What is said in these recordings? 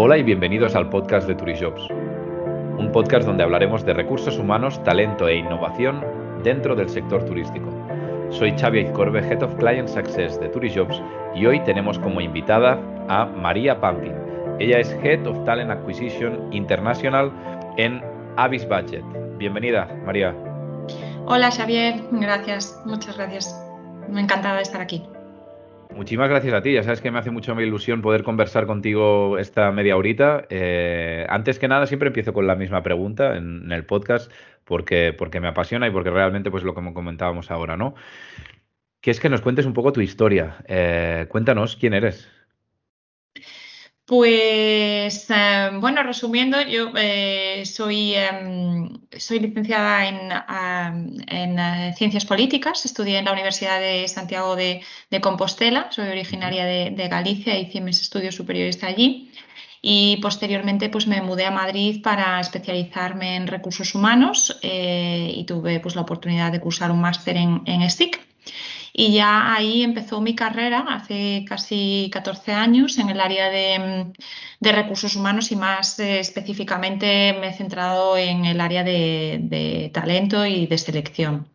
Hola y bienvenidos al podcast de Turijobs, un podcast donde hablaremos de recursos humanos, talento e innovación dentro del sector turístico. Soy Xavi Corbe, Head of Client Success de Turijobs y hoy tenemos como invitada a María Pampin. Ella es Head of Talent Acquisition International en Avis Budget. Bienvenida, María. Hola Xavier, gracias, muchas gracias. Me encantada de estar aquí. Muchísimas gracias a ti. Ya sabes que me hace mucha ilusión poder conversar contigo esta media horita. Eh, antes que nada, siempre empiezo con la misma pregunta en, el podcast porque, porque me apasiona y porque realmente, pues lo que comentábamos ahora, ¿no? Que es que nos cuentes un poco tu historia. Eh, cuéntanos quién eres. Pues eh, bueno, resumiendo, yo eh, soy, em, soy licenciada en, en eh, Ciencias Políticas, estudié en la Universidad de Santiago de, Compostela, soy originaria de, Galicia, hice mis estudios superiores allí. Y posteriormente pues me mudé a Madrid para especializarme en recursos humanos y tuve pues la oportunidad de cursar un máster en, en y ya ahí empezó mi carrera hace casi 14 años en el área de, recursos humanos y más eh, específicamente me he centrado en el área de, talento y de selección.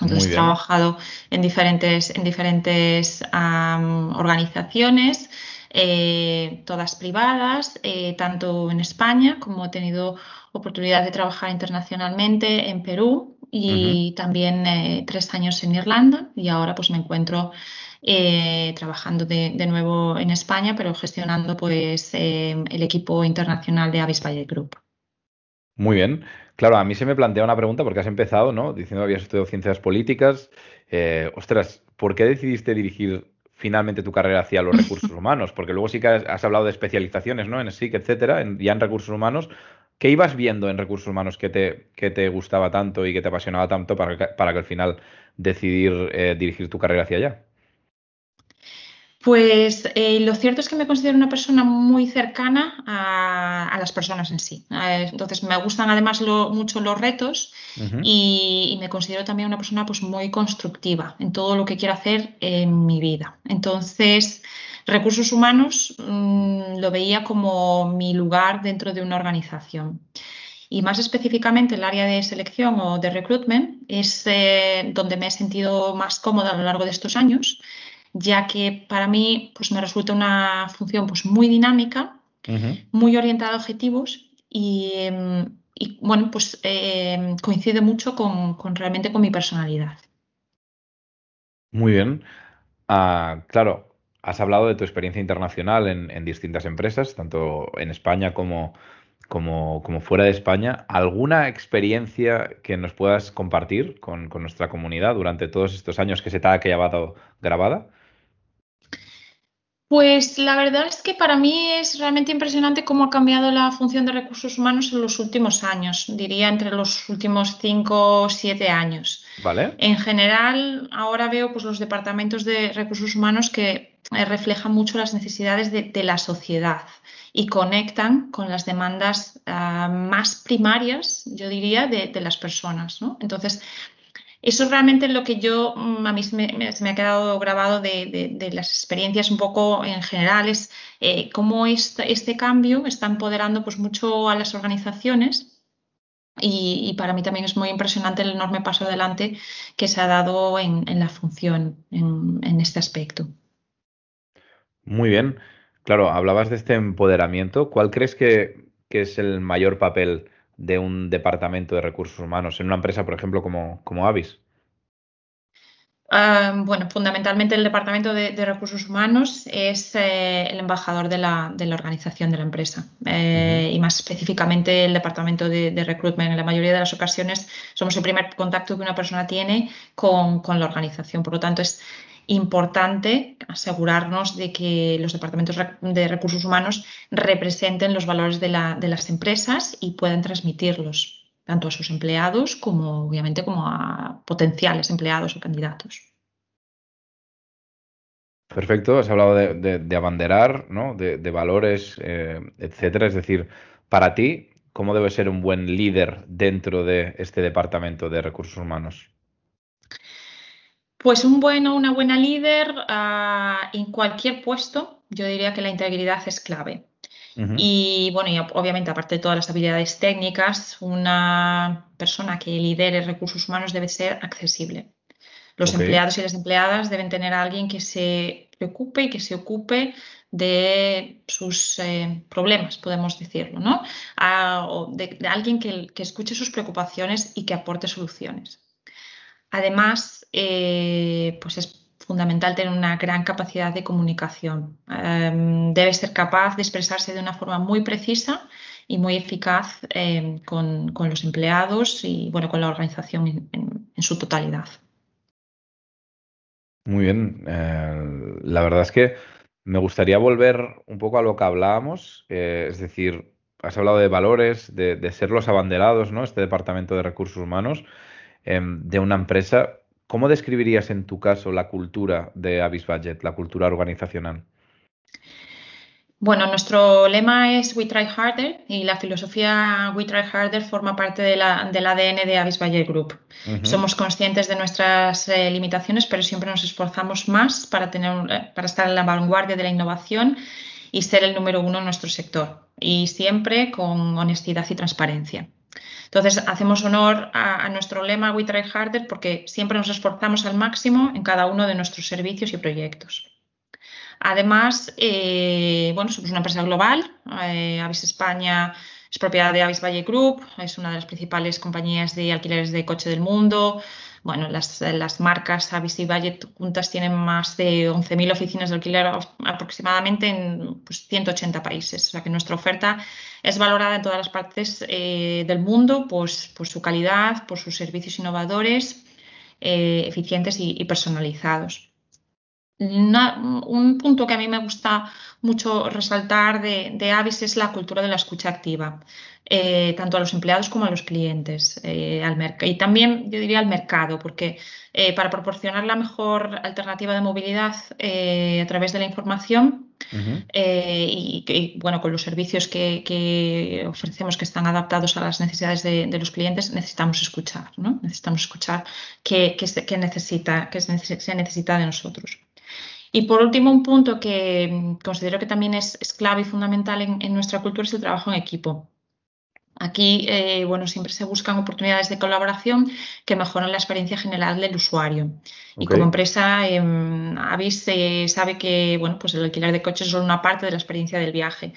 Entonces he trabajado en diferentes, en diferentes organizaciones, eh, todas privadas, eh, tanto en España como he tenido oportunidad de trabajar internacionalmente en Perú y también eh, tres años en Irlanda y ahora pues me encuentro eh, trabajando de, nuevo en España, pero gestionando pues eh, el equipo internacional de Avis Valle Group. Muy bien. Claro, a mí se me plantea una pregunta porque has empezado, ¿no? Diciendo que habías estudiado ciencias políticas. ostras, ¿por qué decidiste dirigir finalmente tu carrera hacia los recursos humanos? Porque luego sí que has, hablado de especializaciones, ¿no? En SIC, etcétera, ya en recursos humanos. ¿Qué ibas viendo en recursos humanos que te, que te gustaba tanto y que te apasionaba tanto para que, para que al final decidir eh, dirigir tu carrera hacia allá? Pues eh, lo cierto es que me considero una persona muy cercana a, las personas en sí. Entonces me gustan además mucho los retos y, y, me considero también una persona pues, muy constructiva en todo lo que quiero hacer en mi vida. Entonces Recursos humanos mm, lo veía como mi lugar dentro de una organización. Y más específicamente el área de selección o de recruitment es eh, donde me he sentido más cómoda a lo largo de estos años, ya que para mí pues, me resulta una función pues, muy dinámica, muy orientada a objetivos y, em, bueno, pues em, coincide mucho con, realmente con mi personalidad. Muy bien. Ah, claro, has hablado de tu experiencia internacional en, distintas empresas, tanto en España como, como, fuera de España. ¿Alguna experiencia que nos puedas compartir con, nuestra comunidad durante todos estos años que se te ha quedado grabada? Pues la verdad es que para mí es realmente impresionante cómo ha cambiado la función de recursos humanos en los últimos años, diría entre los últimos cinco o siete años. Vale. En general, ahora veo pues, los departamentos de recursos humanos que eh, reflejan mucho las necesidades de, la sociedad y conectan con las demandas ah, más primarias, yo diría, de, las personas. Entonces, eso es realmente lo que yo, mm, a mí se me, ha quedado grabado de, las experiencias un poco en general, es eh, cómo este, este, cambio está empoderando pues, mucho a las organizaciones y, para mí también es muy impresionante el enorme paso adelante que se ha dado en, la función, en, este aspecto. Muy bien. Claro, hablabas de este empoderamiento. ¿Cuál crees que, que es el mayor papel de un departamento de recursos humanos en una empresa, por ejemplo, como, como Avis? Ah, bueno, fundamentalmente el Departamento de, Recursos Humanos es eh, el embajador de la, organización de la empresa eh, y más específicamente el Departamento de, Recruitment. En la mayoría de las ocasiones somos el primer contacto que una persona tiene con, con la organización. Por lo tanto, es importante asegurarnos de que los departamentos de recursos humanos representen los valores de, las empresas y puedan transmitirlos tanto a sus empleados como obviamente como a potenciales empleados o candidatos. Perfecto, has hablado de, abanderar, ¿no? de, valores, eh, etcétera. Es decir, para ti, ¿cómo debe ser un buen líder dentro de este departamento de recursos humanos? Pues un bueno, una buena líder ah, en cualquier puesto, yo diría que la integridad es clave. Y bueno, y obviamente aparte de todas las habilidades técnicas, una persona que lidere recursos humanos debe ser accesible. Los empleados y las empleadas deben tener a alguien que se preocupe y que se ocupe de sus eh, problemas, podemos decirlo, ¿no? de, alguien que, escuche sus preocupaciones y que aporte soluciones. Además, eh, pues es fundamental tener una gran capacidad de comunicación. Em, debe ser capaz de expresarse de una forma muy precisa y muy eficaz em, con, los empleados y bueno, con la organización en, su totalidad. Muy bien. Eh, la verdad es que me gustaría volver un poco a lo que hablábamos, eh, es decir, has hablado de valores, de, ser los abanderados, ¿no? Este departamento de recursos humanos em, de una empresa. ¿Cómo describirías en tu caso la cultura de Avis Budget, la cultura organizacional? Bueno, nuestro lema es We Try Harder y la filosofía We Try Harder forma parte del ADN de Avis Budget Group. Somos conscientes de nuestras eh, limitaciones, pero siempre nos esforzamos más para, tener, eh, para estar en la vanguardia de la innovación y ser el número uno en nuestro sector. Y siempre con honestidad y transparencia. Entonces, hacemos honor a, nuestro lema We Try Harder porque siempre nos esforzamos al máximo en cada uno de nuestros servicios y proyectos. Además, eh, bueno, somos una empresa global. Eh, Avis España es propiedad de Avis Valle Group, es una de las principales compañías de alquileres de coche del mundo. Bueno, las, marcas Avis y Valle juntas tienen más de 11.000 oficinas de alquiler aproximadamente en 180 pues, países. O sea que nuestra oferta es valorada en todas las partes eh, del mundo pues, por su calidad, por sus servicios innovadores, eh, eficientes y, personalizados. un punto que a mí me gusta mucho resaltar de, Avis es la cultura de la escucha activa, eh, tanto a los empleados como a los clientes al y también yo diría al mercado, porque para proporcionar la mejor alternativa de movilidad a través de la información, eh, y, bueno, con los servicios que, ofrecemos que están adaptados a las necesidades de, los clientes, necesitamos escuchar, ¿no? Necesitamos escuchar qué, necesita, qué se necesita de nosotros. Y por último, un punto que considero que también es, clave y fundamental en, nuestra cultura es el trabajo en equipo. Aquí, eh, bueno, siempre se buscan oportunidades de colaboración que mejoran la experiencia general del usuario. Y como empresa, eh, Avis eh, sabe que, bueno, pues el alquiler de coches es solo una parte de la experiencia del viaje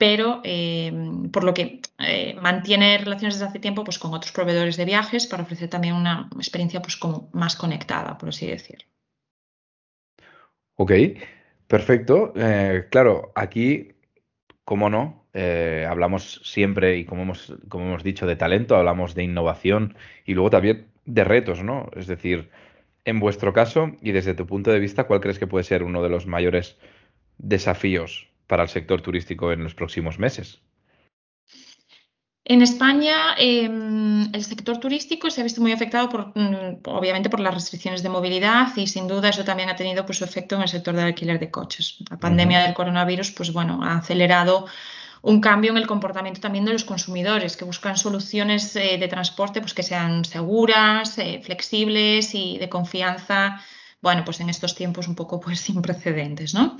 pero em, por lo que eh, mantiene relaciones desde hace tiempo pues, con otros proveedores de viajes para ofrecer también una experiencia pues, como más conectada, por así decirlo. Ok, perfecto. claro, aquí, cómo no, eh, hablamos siempre, y como hemos, como hemos dicho, de talento, hablamos de innovación y luego también de retos, ¿no? Es decir, en vuestro caso y desde tu punto de vista, ¿cuál crees que puede ser uno de los mayores desafíos para el sector turístico en los próximos meses? En España, em, el sector turístico se ha visto muy afectado, por, mm, obviamente, por las restricciones de movilidad y, sin duda, eso también ha tenido pues, su efecto en el sector del alquiler de coches. La pandemia del coronavirus, pues bueno, ha acelerado un cambio en el comportamiento también de los consumidores, que buscan soluciones eh, de transporte pues, que sean seguras, eh, flexibles y de confianza bueno, pues en estos tiempos un poco pues sin precedentes, ¿no?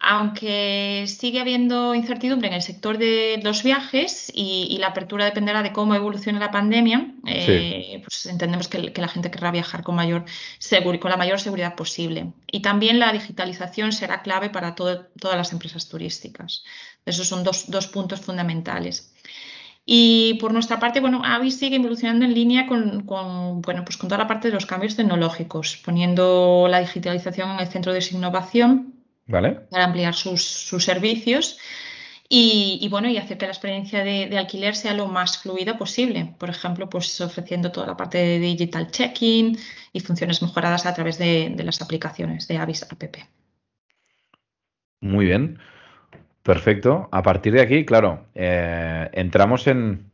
Aunque sigue habiendo incertidumbre en el sector de los viajes y, la apertura dependerá de cómo evolucione la pandemia, eh, pues entendemos que, la gente querrá viajar con, mayor con la mayor seguridad posible. Y también la digitalización será clave para todas las empresas turísticas. Esos son dos, dos puntos fundamentales. Y por nuestra parte, bueno, Avis sigue evolucionando en línea con, bueno, pues con toda la parte de los cambios tecnológicos, poniendo la digitalización en el centro de su innovación para ampliar sus, servicios y, bueno, y hacer que la experiencia de, alquiler sea lo más fluida posible. Por ejemplo, pues ofreciendo toda la parte de digital check-in y funciones mejoradas a través de, de las aplicaciones de Avis App. Muy bien. Perfecto. A partir de aquí, claro, eh, entramos en,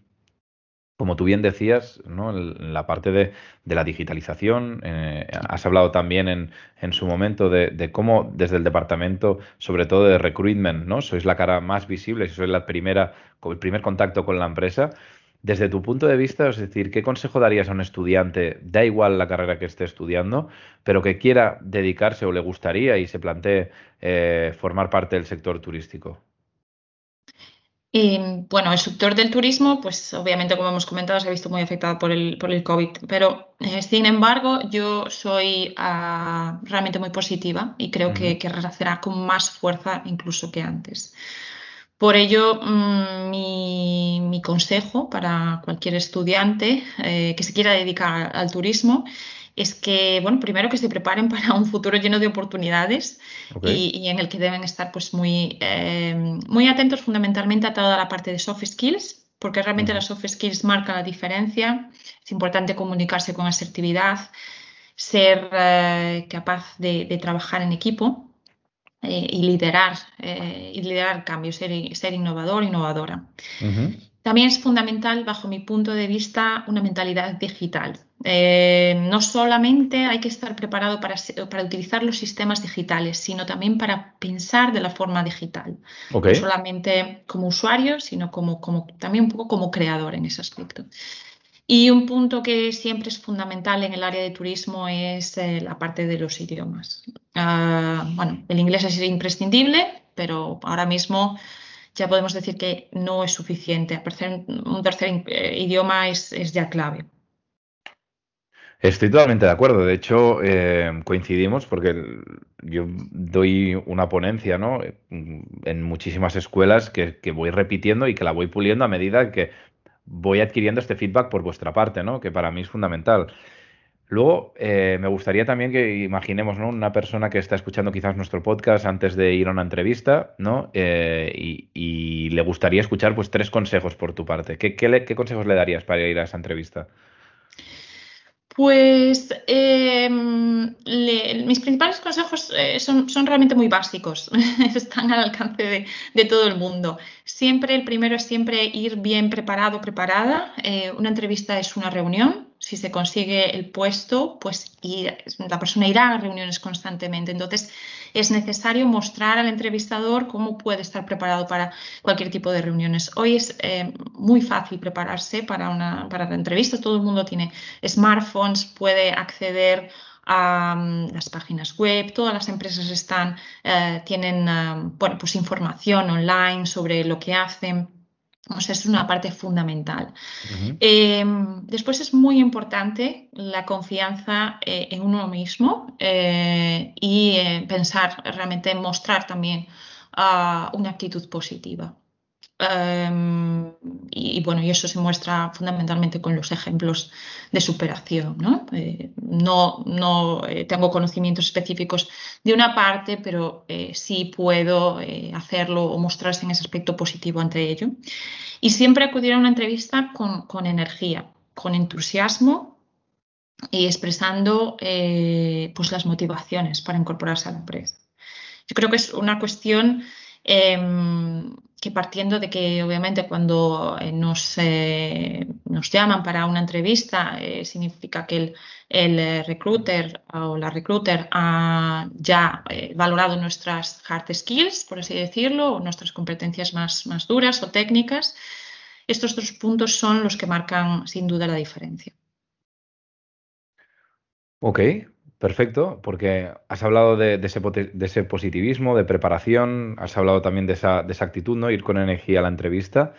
como tú bien decías, ¿no? en la parte de, la digitalización. Eh, has hablado también en, en su momento de, cómo desde el departamento, sobre todo de recruitment, ¿no? sois la cara más visible, sois la primera, el primer contacto con la empresa. Desde tu punto de vista, es decir, ¿qué consejo darías a un estudiante, da igual la carrera que esté estudiando, pero que quiera dedicarse o le gustaría y se plantee eh, formar parte del sector turístico? bueno, el sector del turismo, pues obviamente, como hemos comentado, se ha visto muy afectado por el, por el COVID, pero eh, sin embargo, yo soy ah, realmente muy positiva y creo que, que renacerá con más fuerza incluso que antes. Por ello, mm, mi, consejo para cualquier estudiante eh, que se quiera dedicar al turismo es que, bueno, primero que se preparen para un futuro lleno de oportunidades y, en el que deben estar pues muy, eh, muy atentos fundamentalmente a toda la parte de soft skills, porque realmente las soft skills marcan la diferencia. Es importante comunicarse con asertividad, ser eh, capaz de, trabajar en equipo eh, y liderar, y liderar cambios, ser, ser innovador, innovadora. También es fundamental, bajo mi punto de vista, una mentalidad digital. Eh, no solamente hay que estar preparado para, para, utilizar los sistemas digitales, sino también para pensar de la forma digital. No solamente como usuario, sino como, como, también un poco como creador en ese aspecto. Y un punto que siempre es fundamental en el área de turismo es eh, la parte de los idiomas. Ah, bueno, el inglés es imprescindible, pero ahora mismo ya podemos decir que no es suficiente. Aparecer un tercer eh, idioma es, ya clave. Estoy totalmente de acuerdo. De hecho, eh, coincidimos porque yo doy una ponencia ¿no? en muchísimas escuelas que, que, voy repitiendo y que la voy puliendo a medida que voy adquiriendo este feedback por vuestra parte, ¿no? que para mí es fundamental. Luego, eh, me gustaría también que imaginemos, ¿no? Una persona que está escuchando quizás nuestro podcast antes de ir a una entrevista, ¿no? Eh, y, le gustaría escuchar, pues, tres consejos por tu parte. ¿Qué, qué, consejos le darías para ir a esa entrevista? Pues em, mis principales consejos eh, son, son, realmente muy básicos, están al alcance de, de, todo el mundo. Siempre, el primero es siempre ir bien preparado, preparada. una entrevista es una reunión, si se consigue el puesto, pues la persona irá a reuniones constantemente. Entonces, es necesario mostrar al entrevistador cómo puede estar preparado para cualquier tipo de reuniones. Hoy es eh, muy fácil prepararse para una para la entrevista. Todo el mundo tiene smartphones, puede acceder a mm, las páginas web, todas las empresas están, eh, tienen eh, bueno, pues información online sobre lo que hacen. O sea, es una parte fundamental. Eh, después es muy importante la confianza eh, en uno mismo eh, y pensar realmente en mostrar también ah, una actitud positiva. Em, y, bueno, y eso se muestra fundamentalmente con los ejemplos de superación. No, eh, no, eh, tengo conocimientos específicos de una parte, pero eh, sí puedo hacerlo o mostrarse en ese aspecto positivo ante ello. Y siempre acudir a una entrevista con, con energía, con entusiasmo y expresando pues las motivaciones para incorporarse a la empresa. Yo creo que es una cuestión Em, que partiendo de que obviamente cuando eh, nos, eh, nos llaman para una entrevista eh, significa que el, recruiter o la recruiter ha ya valorado nuestras hard skills, por así decirlo, o nuestras competencias más, más duras o técnicas. Estos dos puntos son los que marcan sin duda la diferencia. Ok, Perfecto, porque has hablado de, ese, positivismo, de preparación, has hablado también de esa, de esa actitud, ¿no? Ir con energía a la entrevista.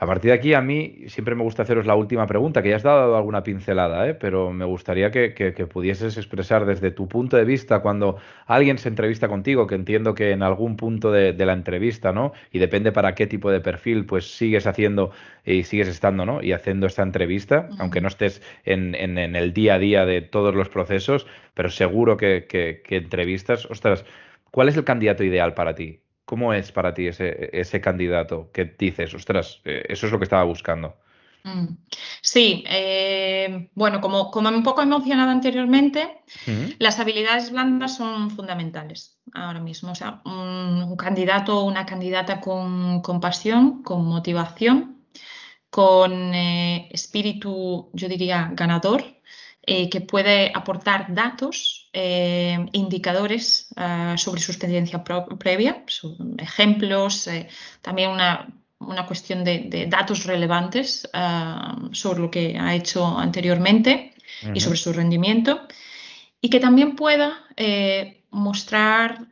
A partir de aquí, a mí siempre me gusta haceros la última pregunta, que ya has dado alguna pincelada, ¿eh? pero me gustaría que, pudieses expresar desde tu punto de vista cuando alguien se entrevista contigo, que entiendo que en algún punto de, la entrevista, ¿no? Y depende para qué tipo de perfil, pues sigues haciendo y sigues estando, ¿no? Y haciendo esta entrevista, aunque no estés en, en, en, el día a día de todos los procesos, pero seguro que, que entrevistas. Ostras, ¿cuál es el candidato ideal para ti? ¿Cómo es para ti ese, ese candidato que dices, ostras, eh, eso es lo que estaba buscando? Mm. Sí, eh, bueno, como, como un poco he mencionado anteriormente, las habilidades blandas son fundamentales ahora mismo. O sea, un, candidato o una candidata con, con, pasión, con motivación, con eh, espíritu, yo diría, ganador, que puede aportar datos eh, indicadores eh, sobre su experiencia previa, ejemplos, eh, también una, cuestión de, datos relevantes sobre lo que ha hecho anteriormente y sobre su rendimiento, y que también pueda mostrar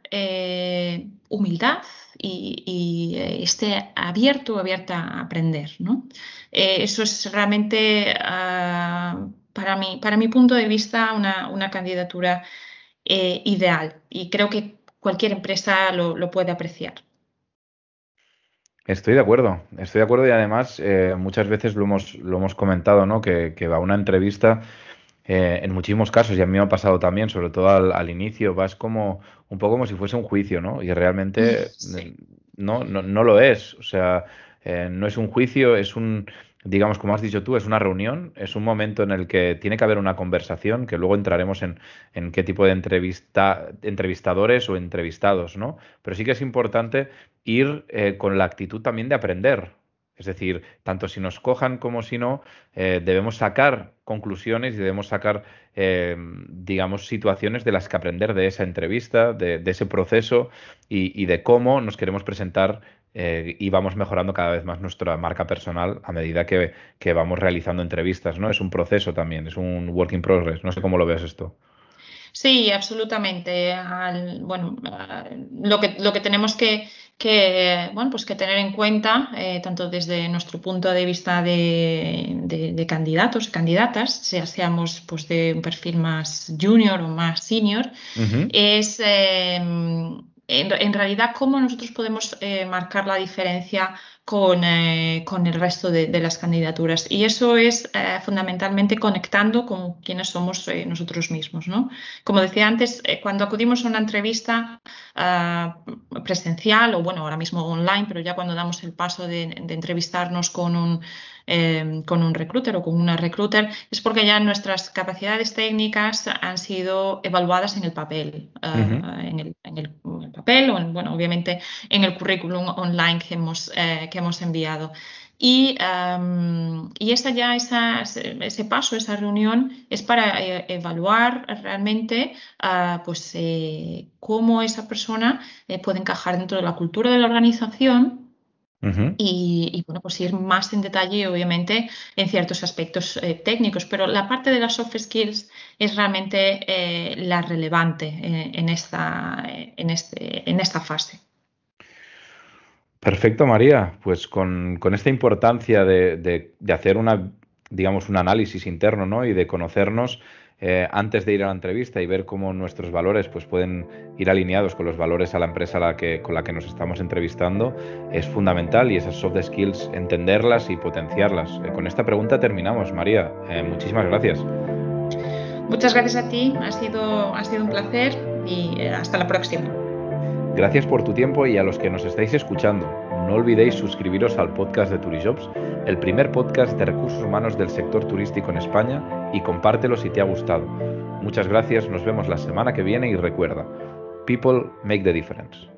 humildad y, eh, esté abierto o abierta a aprender. Eh, eso es realmente, ah, para, mí, para mi punto de vista, una, candidatura eh, ideal y creo que cualquier empresa lo, puede apreciar. Estoy de acuerdo, estoy de acuerdo y además muchas veces lo hemos, lo hemos comentado, ¿no? Que, que va una entrevista eh, en muchísimos casos, y a mí me ha pasado también, sobre todo al, inicio, vas como un poco como si fuese un juicio, ¿no? Y realmente no, no, no, lo es. O sea, eh, no es un juicio, es un, digamos, como has dicho tú, es una reunión, es un momento en el que tiene que haber una conversación, que luego entraremos en, en qué tipo de entrevista, entrevistadores o entrevistados, ¿no? Pero sí que es importante ir eh, con la actitud también de aprender. Es decir, tanto si nos cojan como si no, eh, debemos sacar conclusiones y debemos sacar, eh, digamos, situaciones de las que aprender de esa entrevista, de, ese proceso y, de cómo nos queremos presentar eh, y vamos mejorando cada vez más nuestra marca personal a medida que, que, vamos realizando entrevistas, ¿no? Es un proceso también, es un work in progress. No sé cómo lo ves esto. Sí, absolutamente. bueno, lo que, lo que tenemos que, bueno, pues que tener en cuenta, eh, tanto desde nuestro punto de vista de, candidatos y candidatas, sea seamos pues, de un perfil más junior o más senior, es em, en, realidad cómo nosotros podemos eh, marcar la diferencia con, eh, con el resto de, las candidaturas. Y eso es eh, fundamentalmente conectando con quienes somos nosotros mismos. ¿no? Como decía antes, cuando acudimos a una entrevista ah, presencial o bueno, ahora mismo online, pero ya cuando damos el paso de entrevistarnos con un Em, con un recruiter o con una recruiter, es porque ya nuestras capacidades técnicas han sido evaluadas en el papel, ah, en, el, papel o, bueno, obviamente en el currículum online que hemos, eh, que hemos enviado. Y, y esa ya, esa, ese paso, esa reunión es para eh, evaluar realmente pues, eh, cómo esa persona puede encajar dentro de la cultura de la organización y, bueno, pues ir más en detalle, obviamente, en ciertos aspectos eh, técnicos, pero la parte de las soft skills es realmente eh, la relevante eh, en, esta, en, este, en esta fase. Perfecto, María. Pues con, esta importancia de, de, hacer una, digamos, un análisis interno ¿no? y de conocernos, eh, antes de ir a la entrevista y ver cómo nuestros valores pues, pueden ir alineados con los valores a la empresa la que, con la que nos estamos entrevistando, es fundamental y esas soft skills, entenderlas y potenciarlas. Eh, con esta pregunta terminamos, María. Eh, muchísimas gracias. Muchas gracias a ti, ha sido, ha sido un placer y hasta la próxima. Gracias por tu tiempo y a los que nos estáis escuchando. No olvidéis suscribiros al podcast de Turijobs, el primer podcast de recursos humanos del sector turístico en España, y compártelo si te ha gustado. Muchas gracias, nos vemos la semana que viene y recuerda, People make the difference.